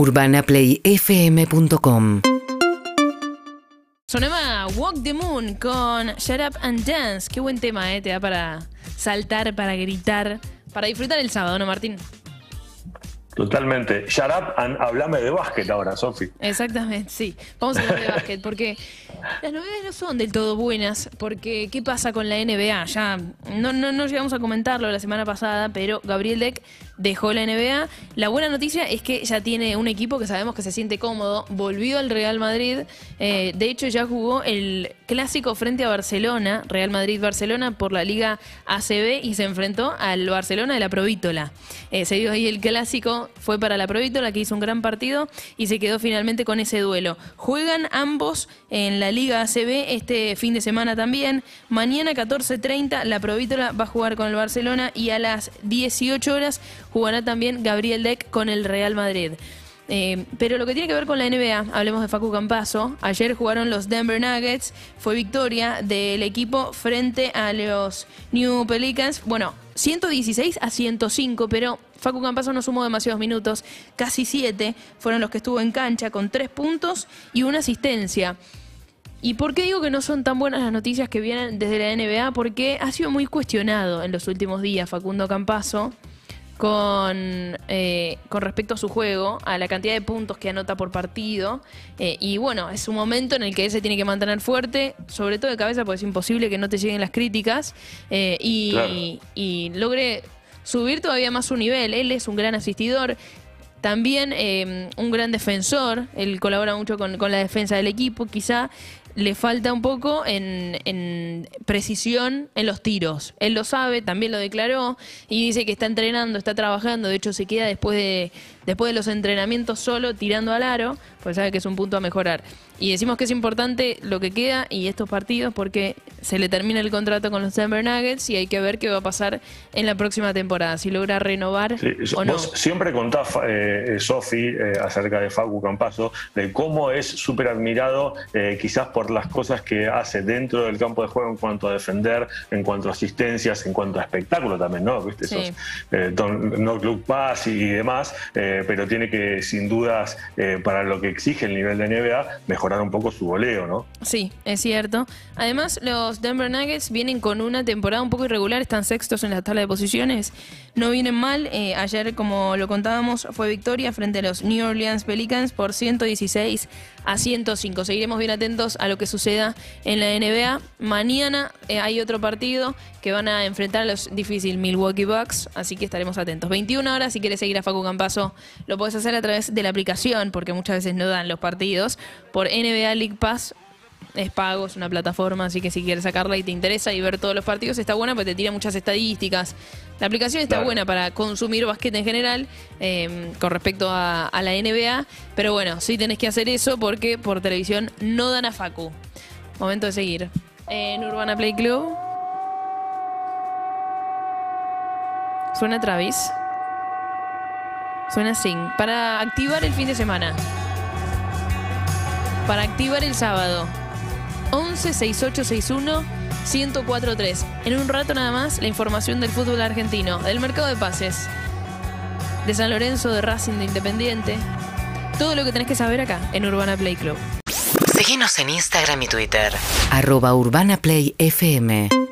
UrbanaPlayFM.com Sonaba Walk the Moon con Shut Up and Dance. Qué buen tema, ¿eh? Te da para saltar, para gritar, para disfrutar el sábado, ¿no, Martín? Totalmente. Shut up and hablame de básquet ahora, Sofi. Exactamente, sí. Vamos a hablar de básquet porque las novedades no son del todo buenas. Porque, ¿qué pasa con la NBA? Ya no, no, llegamos a comentarlo la semana pasada, pero Gabriel Deck dejó la NBA. La buena noticia es que ya tiene un equipo que sabemos que se siente cómodo. Volvió al Real Madrid. Eh, de hecho, ya jugó el clásico frente a Barcelona, Real Madrid-Barcelona, por la Liga ACB y se enfrentó al Barcelona de la Provítola. Eh, se dio ahí el clásico, fue para la Provítola, que hizo un gran partido y se quedó finalmente con ese duelo. Juegan ambos en la Liga ACB este fin de semana también. Mañana 14.30 la Provítola va a jugar con el Barcelona y a las 18 horas jugará también Gabriel Deck con el Real Madrid. Eh, pero lo que tiene que ver con la NBA, hablemos de Facu Campaso. Ayer jugaron los Denver Nuggets, fue victoria del equipo frente a los New Pelicans. Bueno, 116 a 105, pero Facu Campaso no sumó demasiados minutos, casi 7 fueron los que estuvo en cancha con 3 puntos y una asistencia. ¿Y por qué digo que no son tan buenas las noticias que vienen desde la NBA? Porque ha sido muy cuestionado en los últimos días Facundo Campaso con, eh, con respecto a su juego, a la cantidad de puntos que anota por partido. Eh, y bueno, es un momento en el que él se tiene que mantener fuerte, sobre todo de cabeza, porque es imposible que no te lleguen las críticas. eh, y, y logre subir todavía más su nivel. Él es un gran asistidor. También eh, un gran defensor, él colabora mucho con, con la defensa del equipo, quizá le falta un poco en, en precisión en los tiros. Él lo sabe, también lo declaró y dice que está entrenando, está trabajando, de hecho se queda después de, después de los entrenamientos solo tirando al aro, pues sabe que es un punto a mejorar. Y decimos que es importante lo que queda y estos partidos porque se le termina el contrato con los Denver Nuggets y hay que ver qué va a pasar en la próxima temporada, si logra renovar Sí, o no. Vos siempre contás, eh, Sofi, eh, acerca de Facu Campaso, de cómo es súper admirado, eh, quizás por las cosas que hace dentro del campo de juego en cuanto a defender, en cuanto a asistencias, en cuanto a espectáculo también, ¿no? ¿Viste? Sí. Esos, eh, don- no club pass y, demás, eh, pero tiene que, sin dudas, eh, para lo que exige el nivel de NBA, mejorar un poco su voleo, ¿no? Sí, es cierto. Además, los Denver Nuggets vienen con una temporada un poco irregular, están sextos en la tabla de posiciones. No vienen mal. eh, ayer, como lo contábamos, fue victoria frente a los New Orleans Pelicans por 116 a 105. Seguiremos bien atentos a lo que suceda en la NBA. Mañana eh, hay otro partido que van a enfrentar a los difícil Milwaukee Bucks, así que estaremos atentos. 21 horas, si quieres seguir a Facu Campaso, lo puedes hacer a través de la aplicación, porque muchas veces no dan los partidos, por NBA League Pass es pago, es una plataforma, así que si quieres sacarla y te interesa y ver todos los partidos, está buena porque te tira muchas estadísticas. La aplicación está Claro. buena para consumir básquet en general eh, con respecto a, a la NBA, pero bueno, sí tenés que hacer eso porque por televisión no dan a Facu. Momento de seguir. En Urbana Play Club. Suena Travis. Suena Sing. Para activar el fin de semana. Para activar el sábado. 11 6861 1043. En un rato nada más la información del fútbol argentino, del mercado de pases, de San Lorenzo, de Racing, de Independiente. Todo lo que tenés que saber acá en Urbana Play Club. Síguenos en Instagram y Twitter. Arroba Urbana Play FM